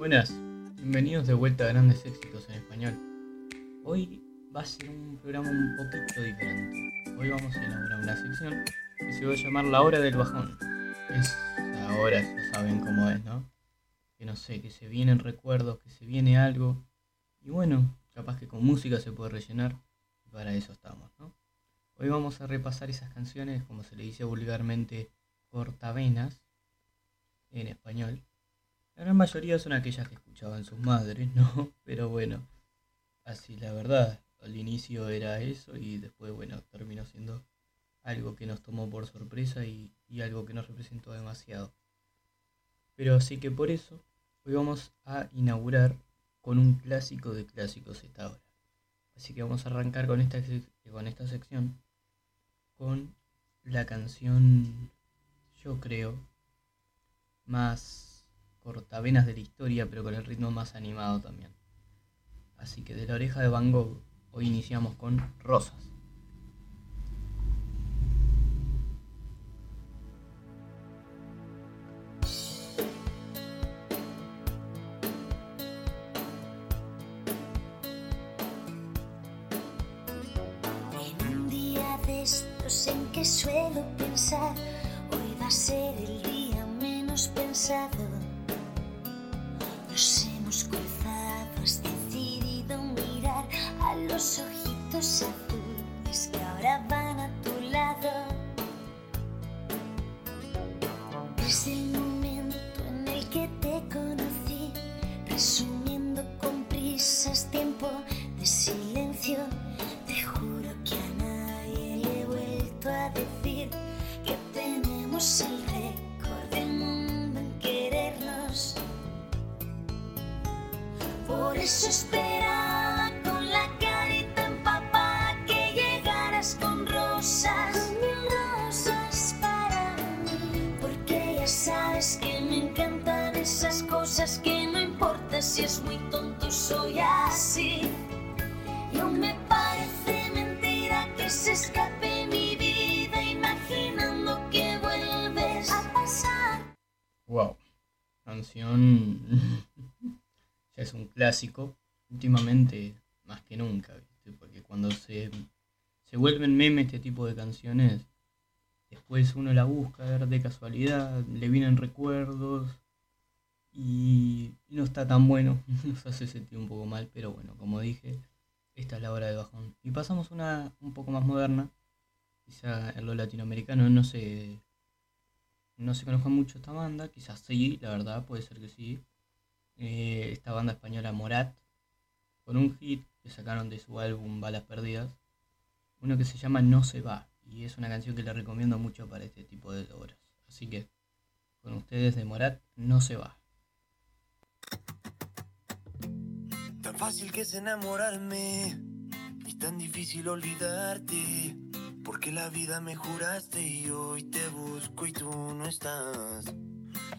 Buenas, bienvenidos de vuelta a Grandes Éxitos en Español. Hoy va a ser un programa un poquito diferente. Hoy vamos a inaugurar una sección que se va a llamar La Hora del Bajón. Es ahora, ya saben cómo es, ¿no? Que no sé, que se vienen recuerdos, que se viene algo. Y bueno, capaz que con música se puede rellenar. Y para eso estamos, ¿no? Hoy vamos a repasar esas canciones, como se le dice vulgarmente, cortavenas, en español. La gran mayoría son aquellas que escuchaban sus madres, ¿no? Pero bueno, así la verdad, al inicio era eso y después, bueno, terminó siendo algo que nos tomó por sorpresa y, y algo que nos representó demasiado. Pero así que por eso, hoy vamos a inaugurar con un clásico de clásicos esta hora. Así que vamos a arrancar con esta, con esta sección con la canción, yo creo, más cortavenas de la historia, pero con el ritmo más animado también. Así que de la oreja de Van Gogh, hoy iniciamos con Rosas. En que suelo pensar, hoy va a ser el día menos pensado. Nos hemos cruzado, has decidido mirar a los ojitos si es muy tonto, soy así. Aún me parece mentira que se escape mi vida imaginando que vuelves a pasar. Wow, canción ya es un clásico, últimamente más que nunca, ¿viste? porque cuando se, se vuelven memes este tipo de canciones, después uno la busca a ver de casualidad, le vienen recuerdos y no está tan bueno, nos hace sentir un poco mal, pero bueno, como dije, esta es la hora de bajón. Y pasamos una un poco más moderna, quizá en lo latinoamericano no se, no se conozca mucho esta banda, quizás sí, la verdad, puede ser que sí. Eh, esta banda española Morat, con un hit que sacaron de su álbum Balas Perdidas, uno que se llama No se va, y es una canción que le recomiendo mucho para este tipo de obras. Así que, con ustedes de Morat, No se va. Fácil que es enamorarme y tan difícil olvidarte. Porque la vida me juraste y hoy te busco y tú no estás.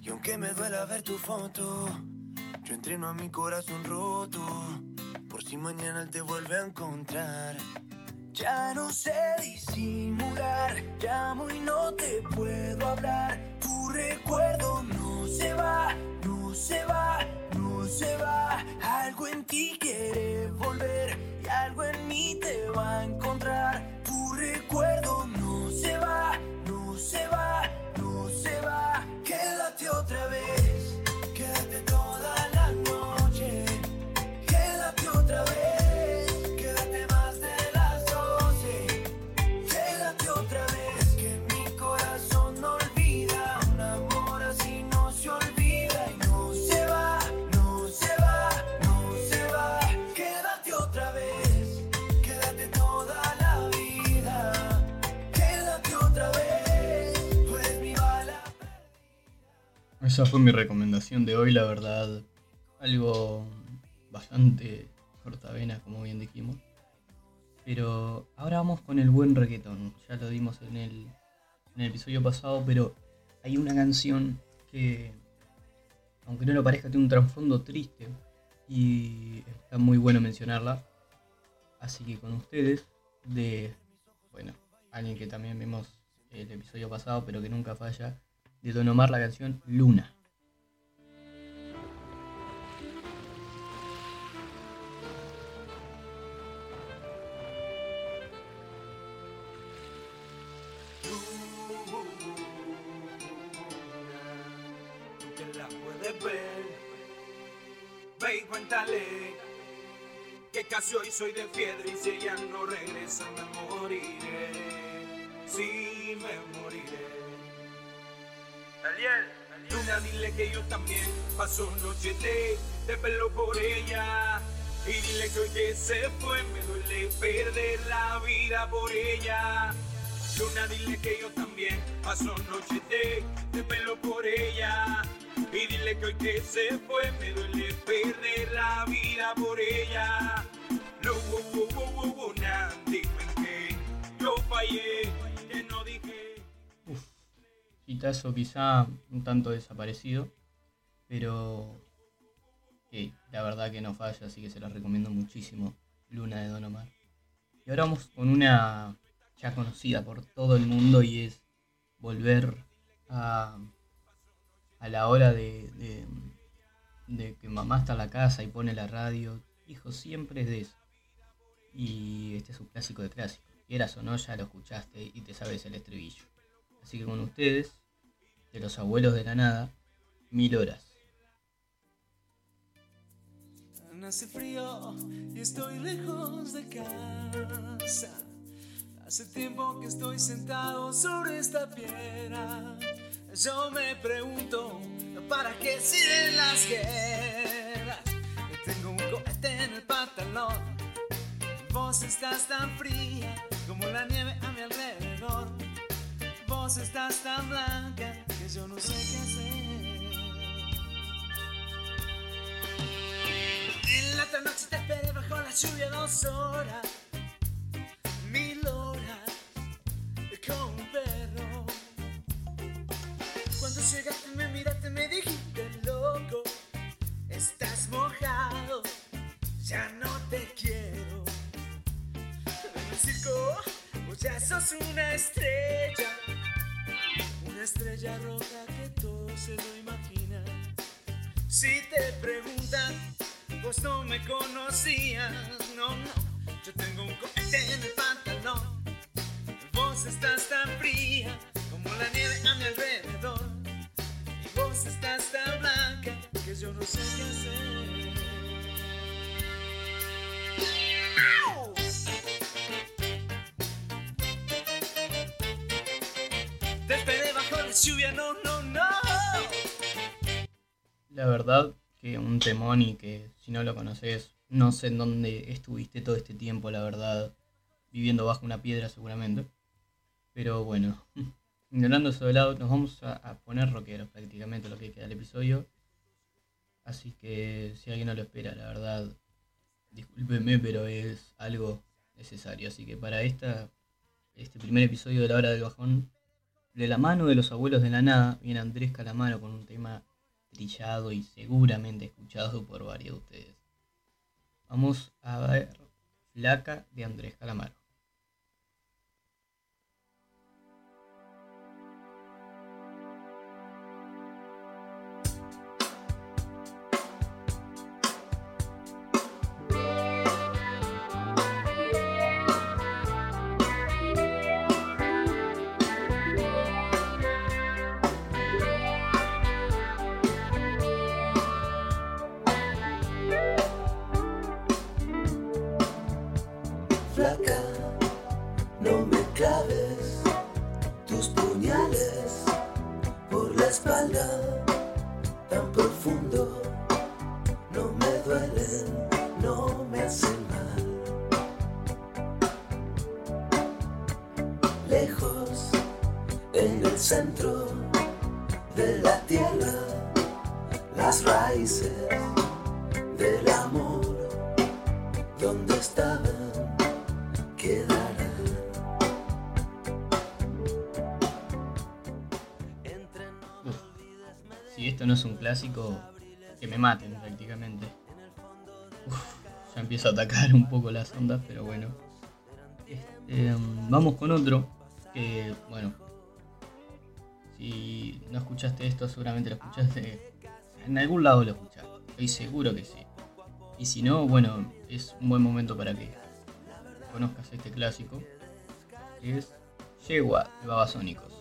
Y aunque me duela ver tu foto, yo entreno a mi corazón roto. Por si mañana él te vuelve a encontrar. Ya no sé disimular, llamo y no te puedo hablar. Tu recuerdo no se va, no se va, se va. Algo en ti quiere volver y algo en mí te va a encontrar. Esa fue mi recomendación de hoy, la verdad. Algo bastante cortavenas, como bien dijimos. Pero ahora vamos con el buen reggaetón. Ya lo dimos en el, en el episodio pasado, pero hay una canción que, aunque no lo parezca, tiene un trasfondo triste. Y está muy bueno mencionarla. Así que con ustedes, de, bueno, alguien que también vimos el episodio pasado, pero que nunca falla, de Don Omar la canción Luna. cuéntale que casi hoy soy de piedra y si ella no regresa me moriré. Daniel, Luna, dile que yo también paso noche de, de pelo por ella. Y dile que hoy que se fue me duele perder la vida por ella. Luna, dile que yo también paso noche de, de pelo por ella. Y dile que hoy que se fue me duele perder la vida por ella. No, wo, wo, wo, wo, wo, na, dime que yo fallé, hitazo quizá un tanto desaparecido, pero la verdad que no falla, así que se los recomiendo muchísimo, Luna de Don Omar. Y ahora vamos con una ya conocida por todo el mundo y es volver a, a la hora de, de, que mamá está en la casa y pone la radio. Hijo, siempre es de eso. Y este es un clásico de clásicos. Quieras o no, ya lo escuchaste y te sabes el estribillo. Así que con ustedes, de los abuelos de la nada, mil horas. Hace frío y estoy lejos de casa. Hace tiempo que estoy sentado sobre esta piedra. Yo me pregunto, ¿para qué sirven las guerras? Tengo un cohete en el pantalón. Vos estás tan fría como la nieve a mi alrededor. Vos estás tan blanca yo no sé qué hacer. En la otra noche te esperé bajo la lluvia dos horas, mil horas, como un perro. Cuando llegaste me miraste me dijiste loco, no me conocías, no, no. Yo tengo un cohete en el pantalón. Vos estás tan fría como la nieve a mi alrededor. Y vos estás tan blanca que yo no sé qué hacer. ¡Au! Te esperé bajo la lluvia, no, no, no. La verdad que un temón y que si no lo conoces, no sé en dónde estuviste todo este tiempo, la verdad, viviendo bajo una piedra seguramente. Pero bueno, ignorando eso de lado, nos vamos a, poner rockeros prácticamente lo que queda del episodio. Así que si alguien no lo espera, la verdad, discúlpeme, pero es algo necesario. Así que para esta, este primer episodio de la hora del bajón, de la mano de los abuelos de la nada, viene Andrés Calamaro con un tema trillado y seguramente escuchado por varios de ustedes. Vamos a ver Flaca de Andrés Calamaro. Lejos, en el centro de la tierra, las raíces del amor, donde estaban, quedarán. Uf, si esto no es un clásico, que me maten prácticamente. Ya empiezo a atacar un poco las ondas, pero bueno. Este, um, vamos con otro, que bueno, si no escuchaste esto, seguramente lo escuchaste. En algún lado lo escuchaste, estoy seguro que sí. Y si no, bueno, es un buen momento para que conozcas este clásico, es Yegua de Babasónicos.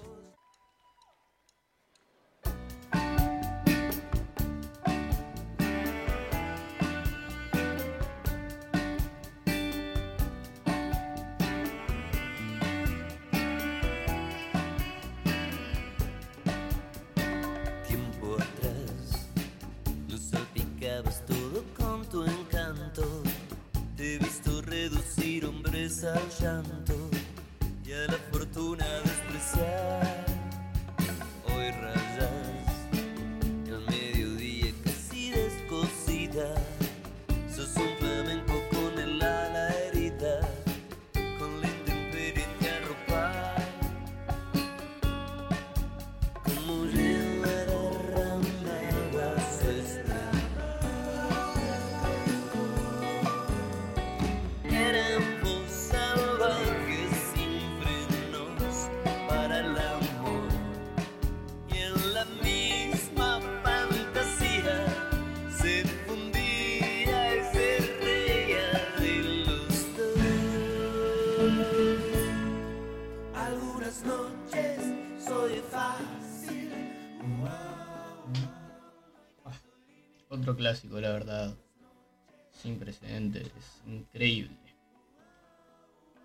Sin precedentes, es increíble.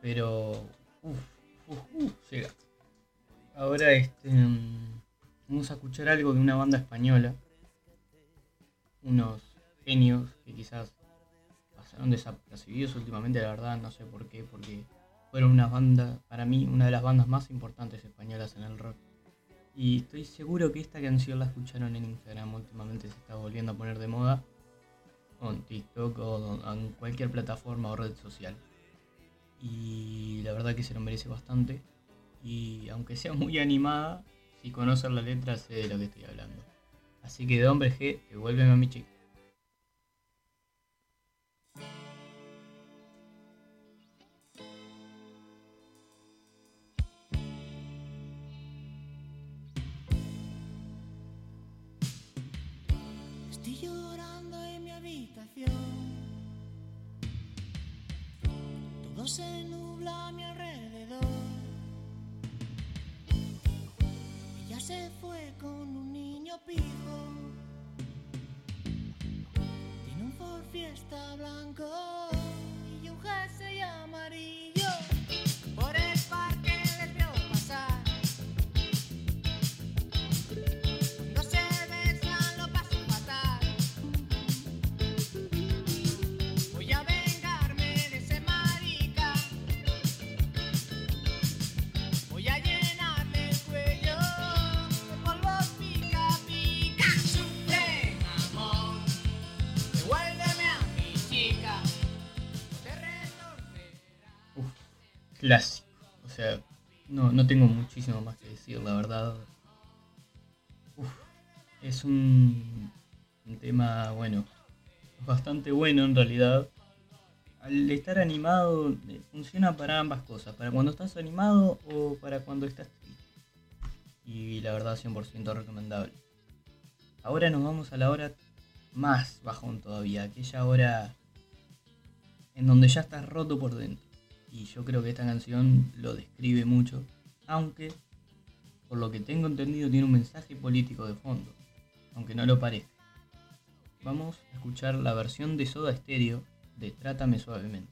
Pero. Uff, uff, uff, llega. Ahora este. mm, Vamos a escuchar algo de una banda española. Unos genios que quizás pasaron desapercibidos últimamente, la verdad, no sé por qué, porque fueron una banda, para mí, una de las bandas más importantes españolas en el rock. Y estoy seguro que esta canción la escucharon en Instagram últimamente, se está volviendo a poner de moda. En TikTok o en cualquier plataforma o red social. Y la verdad que se lo merece bastante. Y aunque sea muy animada, si conocen la letra sé de lo que estoy hablando. Así que de hombre G, devuélveme a mi chica. Se nubla a mi alrededor. Ella se fue con un niño pijo. Tiene un Ford Fiesta blanco clásico. O sea, no, no tengo muchísimo más que decir, la verdad. Uf, es un, un tema, bueno, bastante bueno en realidad. Al estar animado, eh, funciona para ambas cosas, para cuando estás animado o para cuando estás triste. Y la verdad, 100% recomendable. Ahora nos vamos a la hora más bajón todavía, aquella hora en donde ya estás roto por dentro. Y yo creo que esta canción lo describe mucho, aunque por lo que tengo entendido tiene un mensaje político de fondo, aunque no lo parezca. Vamos a escuchar la versión de Soda Stereo de Trátame Suavemente.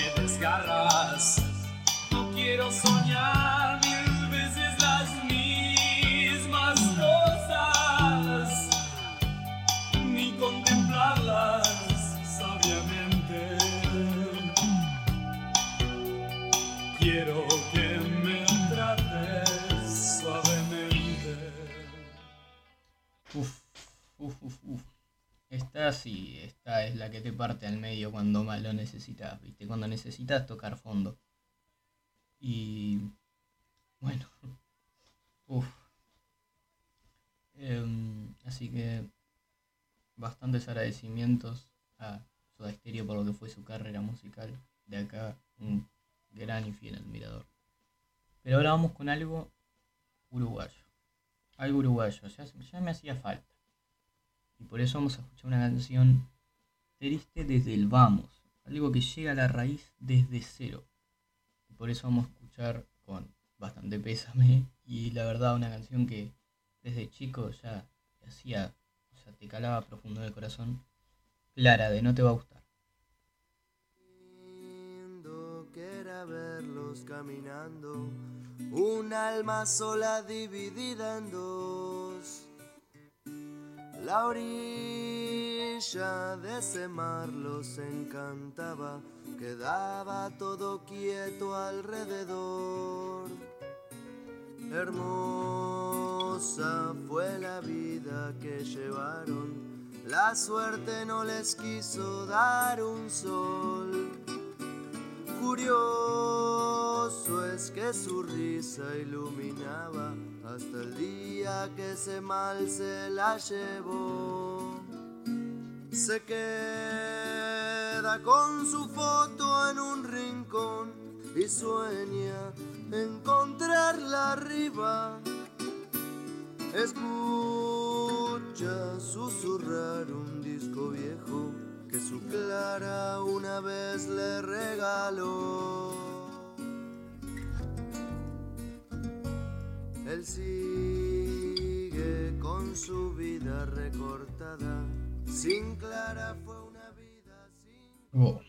desgarras. No quiero soñar que te parte al medio cuando más lo necesitas, ¿viste? Cuando necesitas tocar fondo. Y bueno, uf. Em, así que bastantes agradecimientos a Soda Stereo por lo que fue su carrera musical. De acá, un gran y fiel admirador. Pero ahora vamos con algo uruguayo. Algo uruguayo, ya, ya me hacía falta. Y por eso vamos a escuchar una canción triste desde el vamos. Algo que llega a la raíz desde cero. Por eso vamos a escuchar con bastante pésame. Y la verdad, una canción que desde chico ya te hacía, o sea, te calaba profundo en el corazón. Clara, de no te va a gustar. verlos caminando, un alma sola dividida en dos. La de ese mar los encantaba, quedaba todo quieto alrededor. Hermosa fue la vida que llevaron, la suerte no les quiso dar un sol. Curioso es que su risa iluminaba hasta el día que ese mal se la llevó. Se queda con su foto en un rincón y sueña encontrarla arriba. Escucha susurrar un disco viejo que su Clara una vez le regaló. Él sigue con su vida recortada. Sin Clara fue una vida sin... Oh,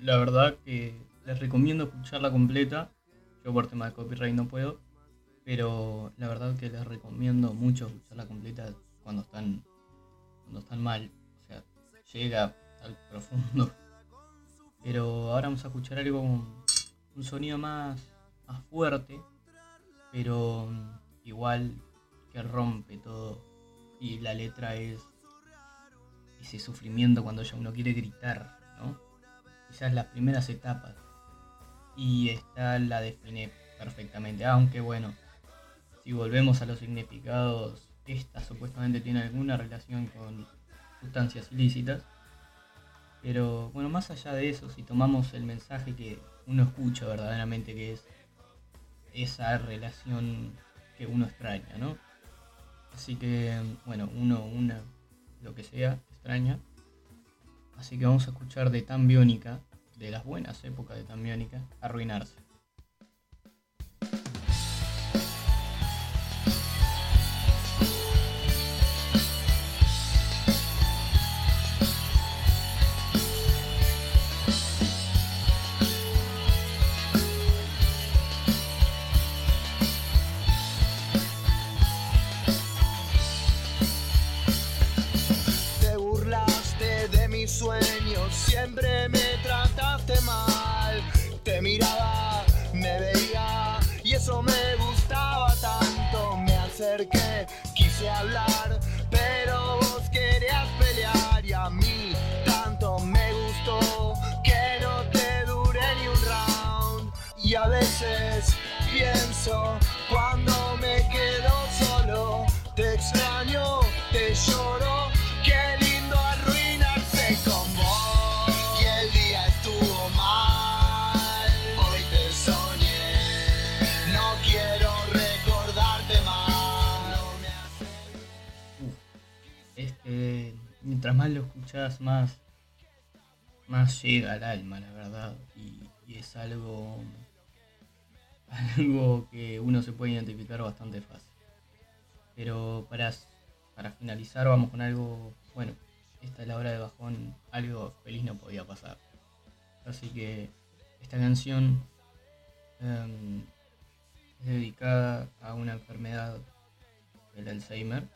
La verdad que les recomiendo escucharla completa. Yo por tema de copyright no puedo. Pero la verdad que les recomiendo mucho escucharla completa cuando están, cuando están mal. O sea, llega al profundo. Pero ahora vamos a escuchar algo con un sonido más, más fuerte. Pero igual que rompe todo. Y la letra es ese sufrimiento cuando ya uno quiere gritar, ¿no? Quizás las primeras etapas. Y esta la define perfectamente. Aunque bueno, si volvemos a los significados, esta supuestamente tiene alguna relación con sustancias ilícitas. Pero bueno, más allá de eso, si tomamos el mensaje que uno escucha verdaderamente, que es esa relación que uno extraña, ¿no? Así que, bueno, uno, una, lo que sea, Así que vamos a escuchar de Tan Biónica, de las buenas épocas de Tan Biónica, arruinarse. Siempre me trataste mal. Te miraba, me veía y eso me gustaba tanto. Me acerqué, quise hablar, pero vos querías pelear y a mí tanto me gustó que no te duré ni un round. Y a veces pienso mientras más lo escuchás, más, más llega al alma, la verdad. Y, es algo, algo que uno se puede identificar bastante fácil. Pero para, para finalizar vamos con algo, bueno, esta es la hora de bajón, algo feliz no podía pasar. Así que esta canción em, es dedicada a una enfermedad, el Alzheimer.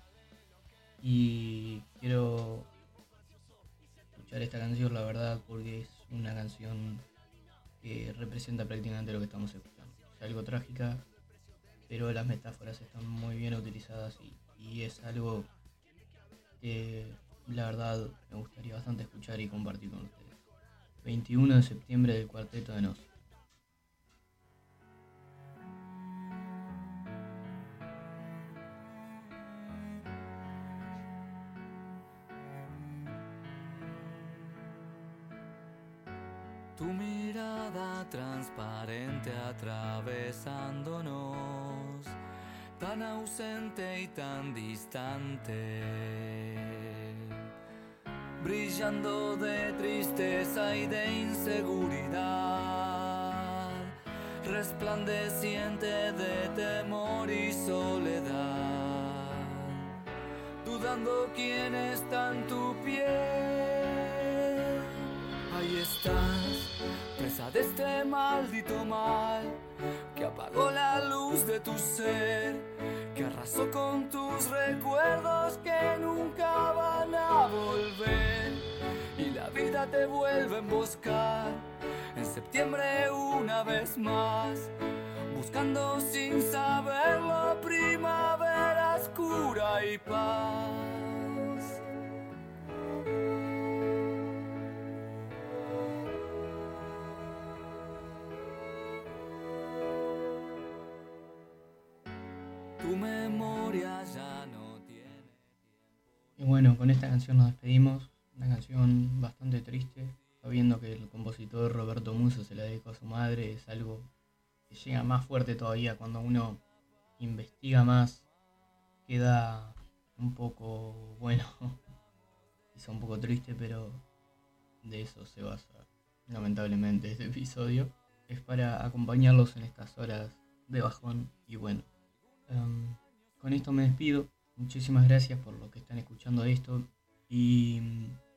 Y quiero escuchar esta canción, la verdad, porque es una canción que representa prácticamente lo que estamos escuchando. Es algo trágica, pero las metáforas están muy bien utilizadas y, y es algo que la verdad me gustaría bastante escuchar y compartir con ustedes. 21 de septiembre del Cuarteto de Nos. Tan distante, brillando de tristeza y de inseguridad, resplandeciente de temor y soledad, dudando quién está en tu piel. Ahí estás, presa de este maldito mal que apagó la luz de tu ser, arrasó con tus recuerdos que nunca van a volver. Y la vida te vuelve a emboscar en septiembre una vez más, buscando sin saberlo primavera oscura y paz. Con esta canción nos despedimos. Una canción bastante triste. Sabiendo que el compositor Roberto Muso se la dedicó a su madre, es algo que llega más fuerte todavía cuando uno investiga más. Queda un poco, bueno, quizá un poco triste, pero de eso se basa lamentablemente este episodio. Es para acompañarlos en estas horas de bajón y bueno. em, con esto me despido. Muchísimas gracias por lo que están escuchando esto. Y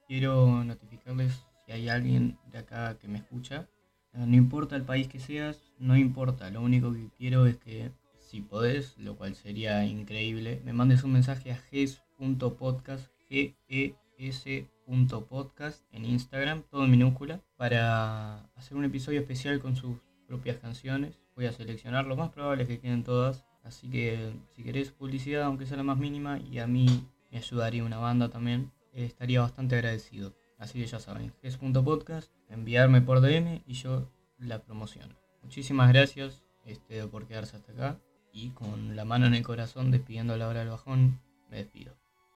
quiero notificarles si hay alguien de acá que me escucha. Eh, No importa el país que seas, no importa. Lo único que quiero es que si podés, lo cual sería increíble, me mandes un mensaje a ges.podcast, g e s.podcast en Instagram, todo en minúscula, para hacer un episodio especial con sus propias canciones. Voy a seleccionar, lo más probable es que queden todas. Así que si querés publicidad, aunque sea la más mínima, y a mí me ayudaría una banda también, eh, estaría bastante agradecido. Así que ya saben, ges.podcast, enviarme por DM y yo la promociono. Muchísimas gracias este, por quedarse hasta acá y con la mano en el corazón despidiendo la hora del bajón, me despido.